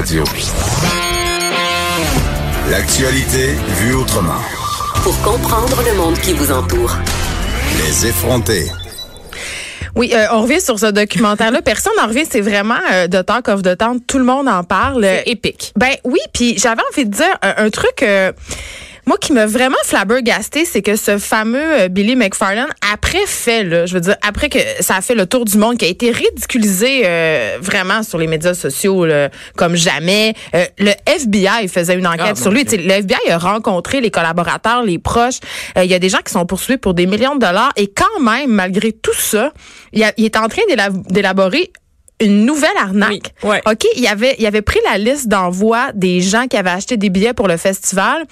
Radio. L'actualité vue autrement. Pour comprendre le monde qui vous entoure. Les effronter. Oui, euh, on revient sur ce documentaire-là. Personne n'en revient. C'est vraiment euh, de temps qu'offre de temps. Tout le monde en parle. C'est épique. Ben oui, puis j'avais envie de dire un, un truc. Moi, qui m'a vraiment flabbergasté, c'est que ce fameux euh, Billy McFarlane, après fait, là, je veux dire, après que ça a fait le tour du monde, qui a été ridiculisé euh, vraiment sur les médias sociaux là, comme jamais, euh, le FBI faisait une enquête Ah, sur lui. Le FBI a rencontré les collaborateurs, les proches. Euh, Il y a des gens qui sont poursuivis pour des millions de dollars. Et quand même, malgré tout ça, il, a- il est en train d'éla- d'élaborer une nouvelle arnaque. Oui, ouais. OK, il avait, il avait pris la liste d'envoi des gens qui avaient acheté des billets pour le festival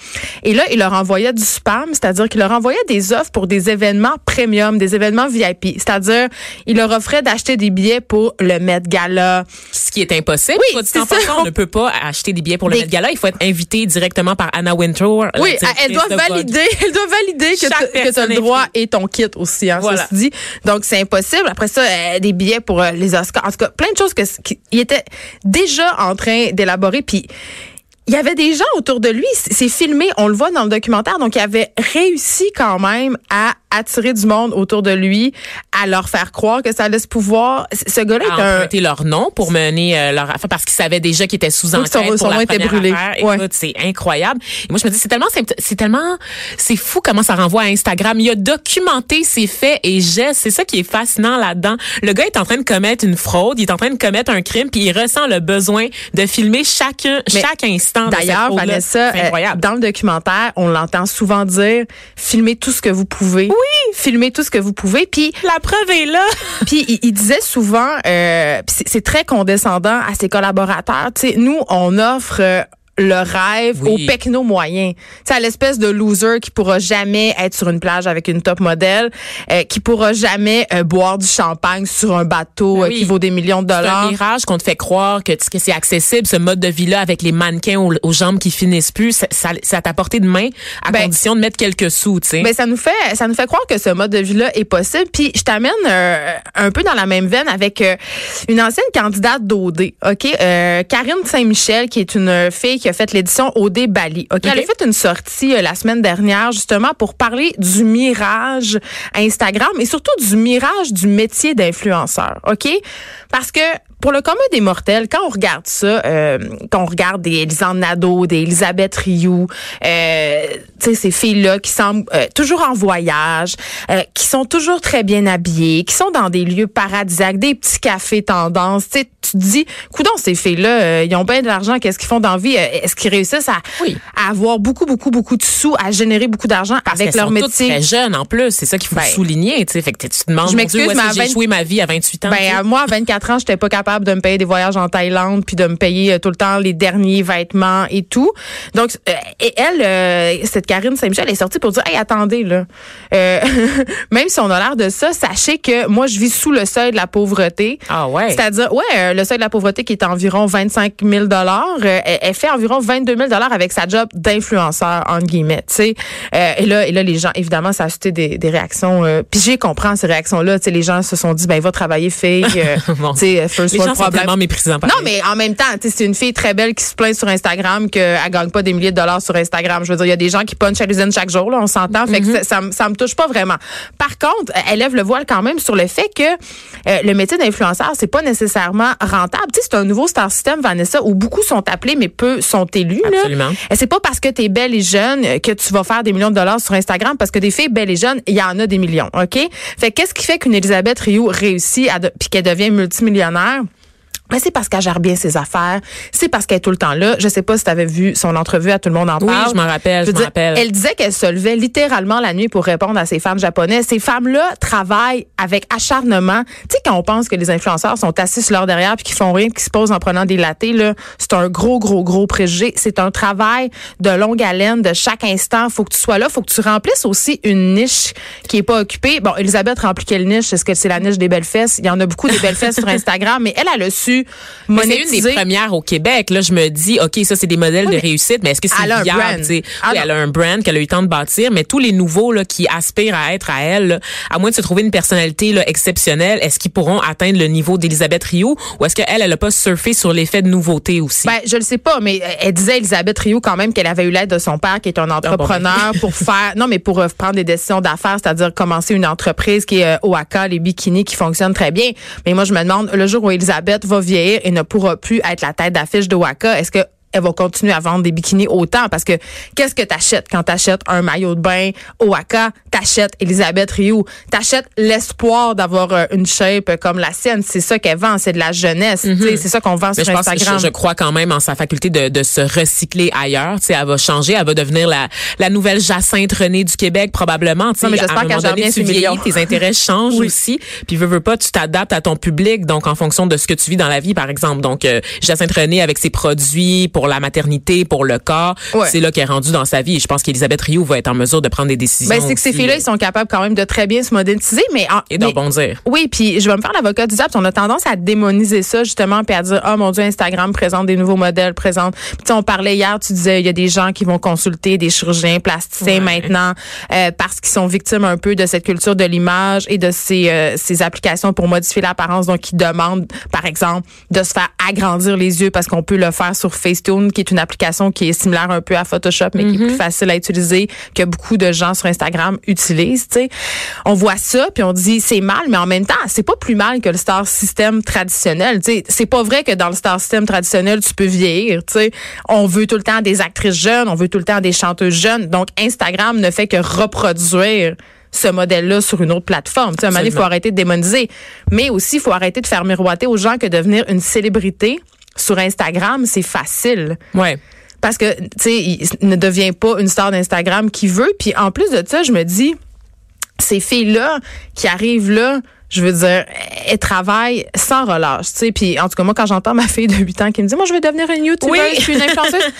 et là, il leur envoyait du spam, c'est-à-dire qu'il leur envoyait des offres pour des événements premium, des événements VIP, c'est-à-dire il leur offrait d'acheter des billets pour le Met Gala. Ce qui est impossible. Oui, c'est ça. on ne peut pas acheter des billets pour le Met Gala. Il faut être invité directement par Anna Wintour. Oui, elle doit valider, elle doit valider que tu- as le droit et ton kit aussi, hein, Voilà. ça se dit. Donc c'est impossible. Après ça, euh, des billets pour euh, les Oscars, en tout cas, plein de choses que qui- il était déjà en train d'élaborer. Puis il y avait des gens autour de lui. C'est filmé, on le voit dans le documentaire. Donc il avait réussi quand même à attirer du monde autour de lui, à leur faire croire que ça laisse pouvoir. C- Ce gars-là est un leur nom pour mener euh, leur affaire parce qu'ils savaient déjà qu'ils étaient sous enquête son- pour la nom était brûlé. Ouais. Écoute, c'est incroyable. Et moi, je me dis, c'est tellement, simple- c'est tellement, c'est fou comment ça renvoie à Instagram. Il a documenté ses faits et gestes. C'est ça qui est fascinant là-dedans. Le gars est en train de commettre une fraude, il est en train de commettre un crime, puis il ressent le besoin de filmer chacun, Mais chaque instant. D'ailleurs. Vanessa, euh, incroyable. dans le documentaire, on l'entend souvent dire filmez tout ce que vous pouvez. Oui, filmez tout ce que vous pouvez. Puis, la preuve est là. puis il, il disait souvent, euh, c'est c'est très condescendant à ses collaborateurs. Tu sais, nous, on offre. euh, le rêve Oui. au pecno moyen. Tu sais, à l'espèce de loser qui pourra jamais être sur une plage avec une top modèle, euh, qui pourra jamais euh, boire du champagne sur un bateau Ben euh, qui vaut des millions de C'est un dollars. mirage qu'on te fait croire que, que c'est accessible, ce mode de vie-là, avec les mannequins aux, aux jambes qui finissent plus. Ça, ça, à ta portée de main, à Ben, condition de mettre quelques sous, tu sais. Ben ça nous fait ça nous fait croire que ce mode de vie là est possible. Puis je t'amène euh, un peu dans la même veine avec une ancienne candidate d'OD, OK? Euh, Karine Saint-Michel qui est une fille qui a fait l'édition OD Bali. OK, elle a fait une sortie euh, la semaine dernière justement pour parler du mirage Instagram et surtout du mirage du métier d'influenceur. OK? Parce que pour le commun des mortels, quand on regarde ça, euh, quand on regarde des Elisande Nadeau, des Elisabeth Rioux, euh, tu sais, ces filles-là qui semblent euh, toujours en voyage, euh, qui sont toujours très bien habillées, qui sont dans des lieux paradisiaques, des petits cafés tendance, tu te dis, coudons ces filles-là, euh, ils ont bien de l'argent, qu'est-ce qu'ils font dans la vie? Euh, Est-ce qu'ils réussissent à, Oui. à avoir beaucoup, beaucoup, beaucoup de sous, à générer beaucoup d'argent avec leur sont toutes métier? très jeunes en plus, c'est ça qu'il faut Ben, souligner, tu sais. Fait que tu te demandes, je m'excuse, j'ai 20 joué ma vie à 28 ans? Ben, à moi, à 24 ans, j'étais pas capable de me payer des voyages en Thaïlande puis de me payer euh, tout le temps les derniers vêtements et tout. Donc, euh, et elle, euh, cette Karine Saint-Michel, elle est sortie pour dire, hey, attendez, là, même si on a l'air de ça, sachez que moi, je vis sous le seuil de la pauvreté. Ah ouais? C'est-à-dire, ouais, le seuil de la pauvreté qui est environ 25 000 dollars, elle, elle fait environ 22 000 dollars avec sa job d'influenceur entre guillemets, tu sais. Euh, et là, et là, les gens, évidemment, ça a suscité des, des réactions. Euh, puis j'ai compris ces réactions-là, tu sais, les gens se sont dit, ben va travailler fille, euh, tu sais, first Les world gens sont problem. tellement méprisants. Non, mais en même temps, tu sais, c'est une fille très belle qui se plaint sur Instagram qu'elle gagne pas des milliers de dollars sur Instagram. Je veux dire, il y a des gens qui punchent à l'usine chaque jour, là, on s'entend. Fait que ça, ça, me- ça me touche pas vraiment. Par contre, elle lève le voile quand même sur le fait que euh, le métier d'influenceur, c'est pas nécessairement rentable. Tu sais, c'est un nouveau star system, Vanessa, où beaucoup sont appelés, mais peu sont élus. là. Absolument. C'est pas parce que tu es belle et jeune que tu vas faire des millions de dollars sur Instagram, parce que des filles belles et jeunes, il y en a des millions, OK? Fait que qu'est-ce qui fait qu'une Elisabeth Rioux réussit à de- puis qu'elle devient multimillionnaire? Mais c'est parce qu'elle gère bien ses affaires. C'est parce qu'elle est tout le temps là. Je sais pas si tu avais vu son entrevue à Tout le monde en Oui, parle. je m'en rappelle, je m'en rappelle. Elle disait qu'elle se levait littéralement la nuit pour répondre à ces fans japonais. Ces femmes-là travaillent avec acharnement. Tu sais, quand on pense que les influenceurs sont assis sur leur derrière puis qu'ils font rien, qu'ils se posent en prenant des latés, là, c'est un gros, gros, gros préjugé. C'est un travail de longue haleine, de chaque instant. Faut que tu sois là. Faut que tu remplisses aussi une niche qui est pas occupée. Bon, Elisabeth remplit quelle niche? Est-ce que c'est la niche des belles fesses? Il y en a beaucoup des belles fesses sur Instagram, mais elle, a su pu Mais c'est monétiser. une des premières au Québec. Là, je me dis, OK, ça, c'est des modèles Oui, de réussite, mais est-ce que c'est elle a un viable? Ah oui, elle a un brand qu'elle a eu le temps de bâtir, mais tous les nouveaux là, qui aspirent à être à elle, là, à moins de se trouver une personnalité là, exceptionnelle, est-ce qu'ils pourront atteindre le niveau d'Elisabeth Rio ou est-ce qu'elle, elle a pas surfé sur l'effet de nouveauté aussi? Ben, je le sais pas, mais euh, elle disait Elisabeth Rio quand même qu'elle avait eu l'aide de son père qui est un entrepreneur pour faire non mais pour euh, prendre des décisions d'affaires, c'est-à-dire commencer une entreprise qui est euh, Oaka, les bikinis qui fonctionnent très bien. Mais moi je me demande le jour où Elisabeth va vieillir et ne pourra plus être la tête d'affiche de Oaka, est-ce que elle va continuer à vendre des bikinis autant parce que qu'est-ce que t'achètes quand t'achètes un maillot de bain Oaka, t'achètes Elisabeth Rioux, t'achètes l'espoir d'avoir euh, une shape comme la sienne, c'est ça qu'elle vend, c'est de la jeunesse, sais, c'est ça qu'on vend Mhm. Mais sur je pense que Instagram. je, je crois quand même en sa faculté de, de se recycler ailleurs. Tu sais, elle va changer, elle va devenir la, la nouvelle Jacinthe Renée du Québec probablement. Tu sais, Non, mais à j'espère qu'elle donné, tu vieillis, tes intérêts changent Oui. aussi. Puis veux, veux pas, tu t'adaptes à ton public, donc en fonction de ce que tu vis dans la vie, par exemple. Donc euh, Jacinthe Renée avec ses produits pour la maternité, pour le corps, Ouais. c'est là qu'elle est rendue dans sa vie. Et je pense qu'Elisabeth Rioux va être en mesure de prendre des décisions. Ben, c'est que ces filles-là, ils sont capables quand même de très bien se moderniser, mais en, et de rebondir. oui, puis je vais me faire l'avocat du diable. On a tendance à démoniser ça justement, puis à dire oh mon Dieu, Instagram présente des nouveaux modèles, présente. Puis on parlait hier, tu disais il y a des gens qui vont consulter des chirurgiens plasticiens Ouais. maintenant euh, parce qu'ils sont victimes un peu de cette culture de l'image et de ces euh, ces applications pour modifier l'apparence. Donc ils demandent, par exemple, de se faire agrandir les yeux parce qu'on peut le faire sur Facetune, qui est une application qui est similaire un peu à Photoshop, mais qui est plus facile à utiliser que beaucoup de gens sur Instagram utilisent. Tu sais, on voit ça puis on dit c'est mal, mais en même temps c'est pas plus mal que le star system traditionnel. Tu sais, c'est pas vrai que dans le star system traditionnel tu peux vieillir. Tu sais, on veut tout le temps des actrices jeunes, on veut tout le temps des chanteuses jeunes. Donc Instagram ne fait que reproduire ce modèle-là sur une autre plateforme. Tu sais, à un moment donné, il faut arrêter de démoniser. Mais aussi, il faut arrêter de faire miroiter aux gens que devenir une célébrité sur Instagram, c'est facile. Ouais. Parce que, tu sais, il ne devient pas une star d'Instagram qui veut. Puis en plus de ça, je me dis, ces filles-là qui arrivent là, je veux dire, elles travaillent sans relâche, tu sais. Puis en tout cas, moi, quand j'entends ma fille de 8 ans qui me dit, moi, je vais devenir une YouTuber, Oui. je suis une influenceuse.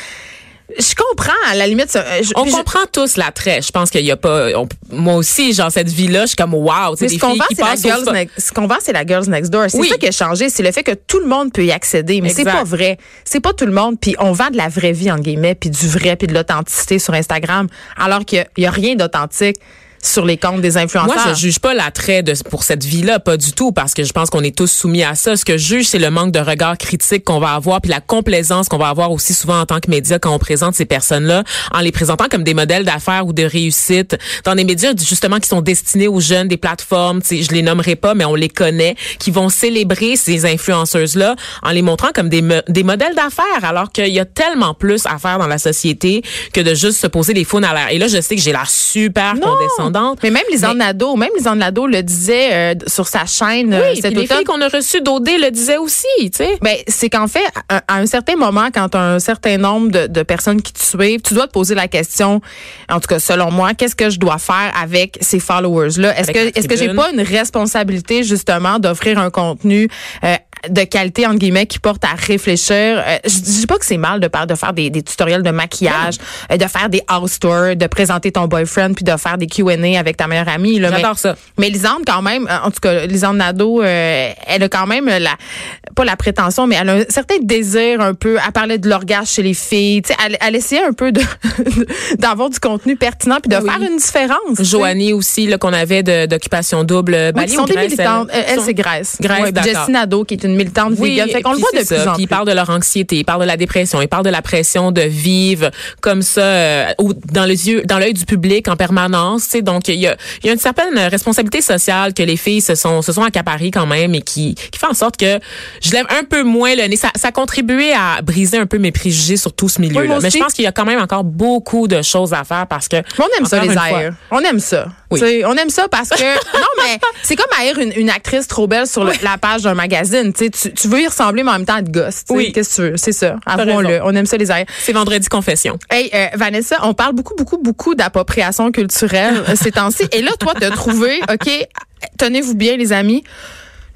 Je comprends, à la limite. euh, je- On je- comprend tous l'attrait. Je pense qu'il y a pas. on- moi aussi, genre cette vie-là, je suis comme wow. Mais ce qu'on vend, c'est la au girls next, ce qu'on vend, c'est la girls next door. C'est Oui. ça qui a changé, c'est le fait que tout le monde peut y accéder, mais c'est pas vrai. C'est pas tout le monde. Puis on vend de la vraie vie en guillemets, puis du vrai, puis de l'authenticité sur Instagram, alors qu'il y a rien d'authentique sur les comptes des influenceurs. Moi, je juge pas l'attrait de pour cette vie-là, pas du tout, parce que je pense qu'on est tous soumis à ça. Ce que je juge, c'est le manque de regard critique qu'on va avoir, puis la complaisance qu'on va avoir aussi souvent en tant que média quand on présente ces personnes-là, en les présentant comme des modèles d'affaires ou de réussite dans des médias justement qui sont destinés aux jeunes, des plateformes, tu sais, je les nommerai pas, mais on les connaît, qui vont célébrer ces influenceuses-là en les montrant comme des, des modèles d'affaires, alors qu'il y a tellement plus à faire dans la société que de juste se poser les faunes à l'air. Et là, je sais que j'ai la super Non. Mais même Lisanne Mais- Nadeau, même Lisanne Nadeau le disait euh, sur sa chaîne euh, Oui, cet puis les automne. filles qu'on a reçues d'OD le disaient aussi, tu sais. Ben, c'est qu'en fait, à, à un certain moment, quand as un certain nombre de, de personnes qui te suivent, tu dois te poser la question, en tout cas selon moi, qu'est-ce que je dois faire avec ces followers-là? Est-ce que est-ce que j'ai pas une responsabilité justement d'offrir un contenu euh, de qualité entre guillemets qui porte à réfléchir? Euh, je dis pas que c'est mal de, par- de faire des, des tutoriels de maquillage, euh, de faire des house tours, de présenter ton boyfriend puis de faire des Q&A avec ta meilleure amie. là. J'adore Mais- ça. mais Lisande, quand même, euh, en tout cas, Lisande Nadeau, euh, elle a quand même la, pas la prétention, mais elle a un certain désir un peu. Elle parlait de l'orgasme chez les filles. Tu sais, elle, elle essayait un peu de d'avoir du contenu pertinent puis de Oui. faire une différence. Joanie aussi, là, qu'on avait de- d'occupation double. Oui, Bali sont Grèce, militantes. Elle, elle, sont- c'est Grèce. Grèce, Ouais, d'accord. Jessie Nadeau, qui est une militante vegan. Fait qu'on le voit de c'est plus ça. en Puis ils plus. parlent de leur anxiété, ils parlent de la dépression, ils parlent de la pression de vivre comme ça euh, au- dans les yeux, dans l'œil du public en permanence. Tu sais, donc il y a, y a une certaine responsabilité sociale que les filles se sont se sont accaparées quand même et qui qui fait en sorte que je lève un peu moins le nez. Ça, ça a contribué à briser un peu mes préjugés sur tout ce milieu-là. Oui, moi Mais je pense qu'il y a quand même encore beaucoup de choses à faire parce que on aime ça, les une airs. On aime ça. Oui. On aime ça parce que. non, mais c'est comme haïr une, une actrice trop belle sur le- la page d'un magazine. Tu, veux y ressembler, mais en même temps être gosse. Oui. Qu'est-ce que tu veux? C'est ça. Avouons-le. raison. On aime ça, les airs. C'est vendredi confession. Hey, euh, Vanessa, on parle beaucoup, beaucoup, beaucoup d'appropriation culturelle ces temps-ci. Et là, toi, t'as trouvé, OK, tenez-vous bien, les amis,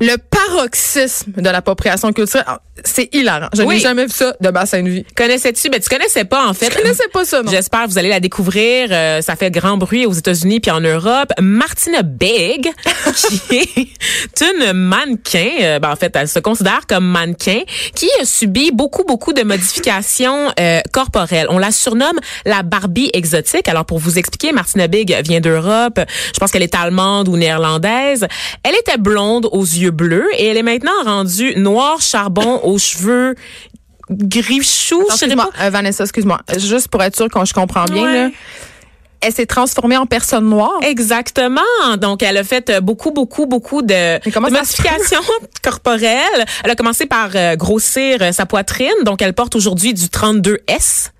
le paroxysme de l'appropriation culturelle. C'est hilarant. Je Oui. n'ai jamais vu ça de ma sainte vie. Connaissais-tu? Ben, tu connaissais pas, en fait. Je connaissais pas ça, non. J'espère que vous allez la découvrir. Euh, ça fait grand bruit aux États-Unis puis en Europe. Martina Big, qui est une mannequin, euh, ben, en fait, elle se considère comme mannequin, qui a subi beaucoup, beaucoup de modifications euh, corporelles. On la surnomme la Barbie exotique. Alors, pour vous expliquer, Martina Big vient d'Europe. Je pense qu'elle est allemande ou néerlandaise. Elle était blonde aux yeux bleus et elle est maintenant rendue noire charbon aux cheveux sais excuse-moi, pas. euh, Vanessa, excuse-moi. Juste pour être sûr que je comprends bien, Ouais. là. Elle s'est transformée en personne noire. Exactement. Donc, elle a fait euh, beaucoup, beaucoup, beaucoup de, de modifications corporelles. Elle a commencé par euh, grossir euh, sa poitrine. Donc, elle porte aujourd'hui du 32S.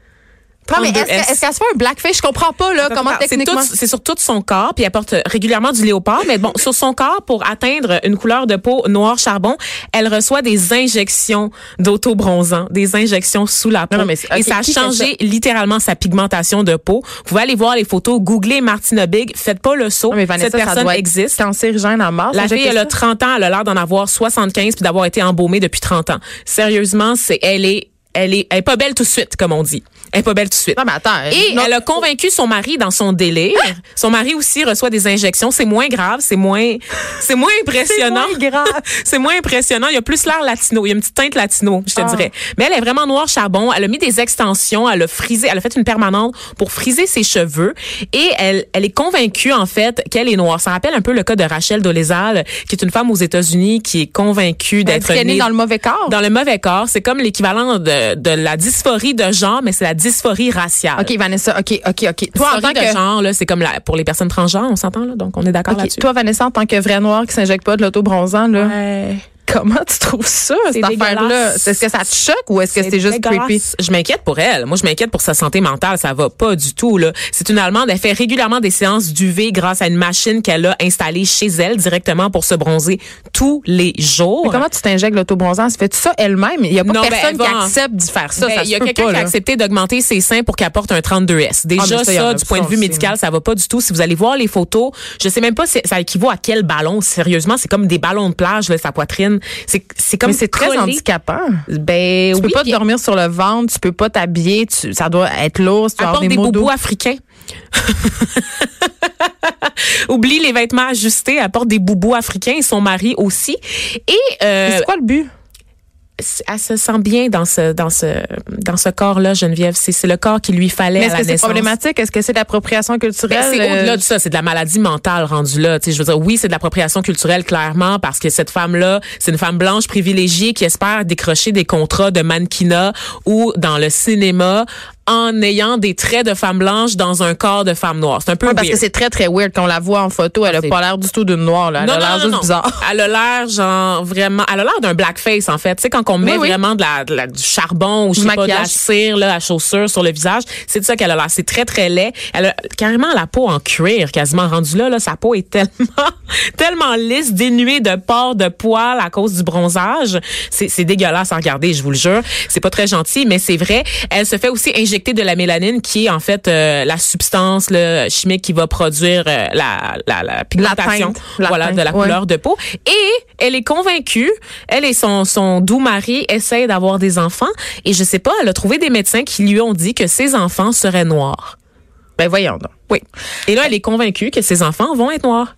Non, mais est-ce 32S. que- est-ce qu'elle se fait un blackface? Je comprends pas, là, comment C'est techniquement. tout- C'est sur tout son corps, puis elle porte régulièrement du léopard. Mais bon, sur son corps, pour atteindre une couleur de peau noir charbon, elle reçoit des injections d'auto-bronzant, des injections sous la peau. Non, non, mais c'est- Et ok, ça a changé littéralement sa pigmentation de peau. Vous pouvez aller voir les photos, googlez Martina Big, faites pas le saut. Non, mais Vanessa, Cette ça personne doit être existe. cancérigène en masse. La fille, elle a ça. 30 ans, elle a l'air d'en avoir 75 puis d'avoir été embaumée depuis 30 ans. Sérieusement, c'est elle est elle est elle est pas belle tout de suite comme on dit. Elle est pas belle tout de suite. Non, mais attends. Et non, elle a convaincu son mari dans son délire. Son mari aussi reçoit des injections. C'est moins grave, c'est moins, c'est moins impressionnant. moins grave. c'est moins impressionnant. Il y a plus l'air latino. Il y a une petite teinte latino, je te Ah. dirais. Mais elle est vraiment noire charbon. Elle a mis des extensions. Elle a frisé. Elle a fait une permanente pour friser ses cheveux. Et elle, elle est convaincue, en fait, qu'elle est noire. Ça rappelle un peu le cas de Rachel Dolezal, qui est une femme aux États-Unis qui est convaincue d'être née née dans le mauvais corps. dans le mauvais corps. C'est comme l'équivalent de, de la dysphorie de genre, mais c'est la dysphorie raciale. OK, Vanessa, OK, OK, OK. Toi, en tant que. genre, là, c'est comme la, pour les personnes transgenres, on s'entend, là? Donc, on est d'accord là-dessus. toi, Vanessa, en tant que vrai noir qui s'injecte pas de l'auto-bronzant, là, Ouais. Comment tu trouves ça, cette affaire-là? Est-ce que ça te choque ou est-ce que c'est juste creepy? Je m'inquiète pour elle. Moi, je m'inquiète pour sa santé mentale. Ça va pas du tout, là. C'est une Allemande. Elle fait régulièrement des séances d'UV grâce à une machine qu'elle a installée chez elle directement pour se bronzer tous les jours. Mais comment tu t'injectes l'auto-bronzant? Ça fait ça elle-même? Il y a pas Non, ben, personne qui accepte d'y faire ça. Ben, ça il se y a quelqu'un qui a accepté d'augmenter ses seins pour qu'elle porte un 32S. Déjà, Ah, mais ça, du point de vue aussi, médical, ça va pas du tout. Si vous allez voir les photos, je sais même pas si ça équivaut à quel ballon. Sérieusement, c'est comme des ballons de plage, là, sa poitrine. C'est, c'est comme c'est très handicapant. Ben, Tu peux oui, pas puis dormir sur le ventre, tu peux pas t'habiller, ça doit être lourd, tu dois des boubous africains. Oublie les vêtements ajustés, apporte des boubous africains et son mari aussi. Et euh, C'est quoi le but? Elle se sent bien dans ce dans ce dans ce corps-là, Geneviève. C'est c'est le corps qu'il lui fallait Mais à est-ce la que c'est naissance. problématique? Est-ce que c'est de l'appropriation culturelle? Ben, c'est euh, au-delà de ça, c'est de la maladie mentale rendue là. Tu sais, je veux dire, oui, c'est de l'appropriation culturelle clairement parce que cette femme-là, c'est une femme blanche privilégiée qui espère décrocher des contrats de mannequinat ou dans le cinéma en ayant des traits de femme blanche dans un corps de femme noire. C'est un peu Ouais, parce que c'est très, très weird. Quand on la voit en photo, elle a pas l'air du tout d'une noire, là. Elle a l'air juste bizarre. Elle a l'air genre vraiment, elle a l'air d'un blackface en fait. Tu sais quand on met Oui, oui. vraiment de la, de la- du charbon ou je sais pas de la cire là, à chaussure sur le visage, c'est de ça qu'elle a l'air. C'est très très laid. Elle a carrément la peau en cuir, quasiment rendue là. Là, sa peau est tellement tellement lisse, dénuée de pores, de poils à cause du bronzage. C'est c'est dégueulasse à regarder, je vous le jure. C'est pas très gentil, mais c'est vrai. Elle se fait aussi injecter de la mélanine, qui est en fait euh, la substance là, chimique qui va produire euh, la, la, la pigmentation, teinte. La voilà, teinte, de la ouais. couleur de peau. Et elle est convaincue, elle et son, son doux mari essayent d'avoir des enfants. Et je sais pas, elle a trouvé des médecins qui lui ont dit que ses enfants seraient noirs. Ben, voyons donc. Oui. Et là, elle est convaincue que ses enfants vont être noirs.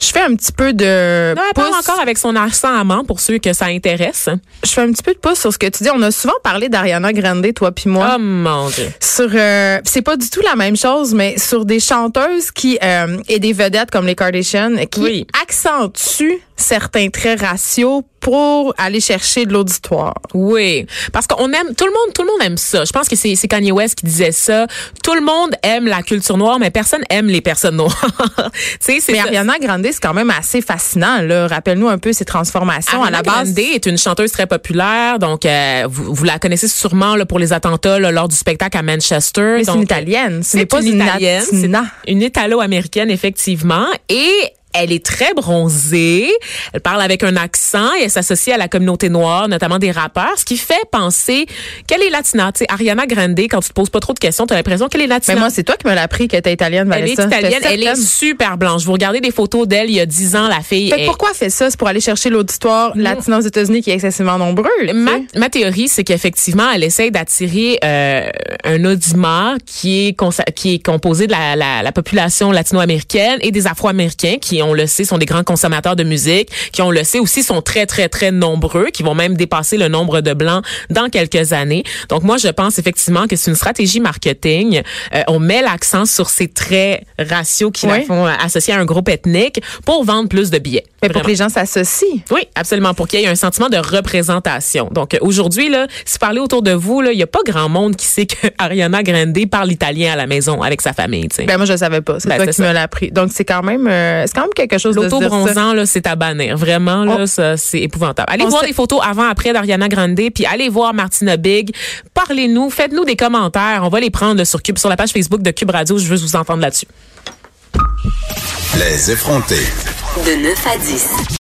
Je fais un petit peu de Non, elle parle pouce. encore avec son accent amant pour ceux que ça intéresse. Je fais un petit peu de pouce sur ce que tu dis. On a souvent parlé d'Ariana Grande, toi puis moi. Oh mon Dieu. sur euh, c'est pas du tout la même chose mais sur des chanteuses qui euh, et des vedettes comme les Kardashians qui Oui. accentuent certains traits raciaux pour aller chercher de l'auditoire. Oui, parce qu'on aime tout le monde, tout le monde aime ça. Je pense que c'est c'est Kanye West qui disait ça. Tout le monde aime la culture noire, mais personne aime les personnes noires. tu sais, c'est Mais ça. Ariana Grande c'est quand même assez fascinant là. Rappelle-nous un peu ses transformations Ariana à la base. Grande est une chanteuse très populaire, donc euh, vous, vous la connaissez sûrement là, pour les attentats là, lors du spectacle à Manchester. Mais c'est une italienne, ce n'est C'est pas une italienne, une italo-américaine effectivement, et Elle est très bronzée. Elle parle avec un accent et elle s'associe à la communauté noire, notamment des rappeurs, ce qui fait penser qu'elle est latina. Tu sais, Ariana Grande, quand tu te poses pas trop de questions, tu as l'impression qu'elle est latina. Mais moi, c'est toi qui me l'as appris qu'elle était italienne, elle est Vanessa. italienne, elle est super blanche. Vous regardez des photos d'elle il y a 10 ans, la fille Fait est- pourquoi elle fait ça? C'est pour aller chercher l'auditoire latin aux États-Unis qui est excessivement nombreux. Ma, théorie, c'est qu'effectivement, elle essaye d'attirer euh, un audimat qui est, qui est composé de la, la, la population latino-américaine et des Afro-Américains qui, on le sait, sont des grands consommateurs de musique, qui, on le sait aussi, sont très, très, très nombreux, qui vont même dépasser le nombre de Blancs dans quelques années. Donc, moi, je pense effectivement que c'est une stratégie marketing. Euh, on met l'accent sur ces traits raciaux qui la Oui. font associer à un groupe ethnique pour vendre plus de billets. Mais pour Vraiment. que les gens s'associent. Oui, absolument, pour qu'il y ait un sentiment de représentation. Donc euh, aujourd'hui, là, si vous parlez autour de vous, là, il y a pas grand monde qui sait que Ariana Grande parle italien à la maison avec sa famille. tu sais. Ben moi, je le savais pas. C'est Ben, toi qui ça. me l'as appris. Donc, c'est quand même euh, c'est quand même quelque chose. L'auto-bronzant, là, c'est à bannir. Vraiment, là, ça, c'est épouvantable. Allez On voir des photos avant-après d'Ariana Grande, puis allez voir Martina Big. Parlez-nous, faites-nous des commentaires. On va les prendre sur Cube, sur la page Facebook de Cube Radio. Je veux vous entendre là-dessus. Les effrontés. De 9 à 10.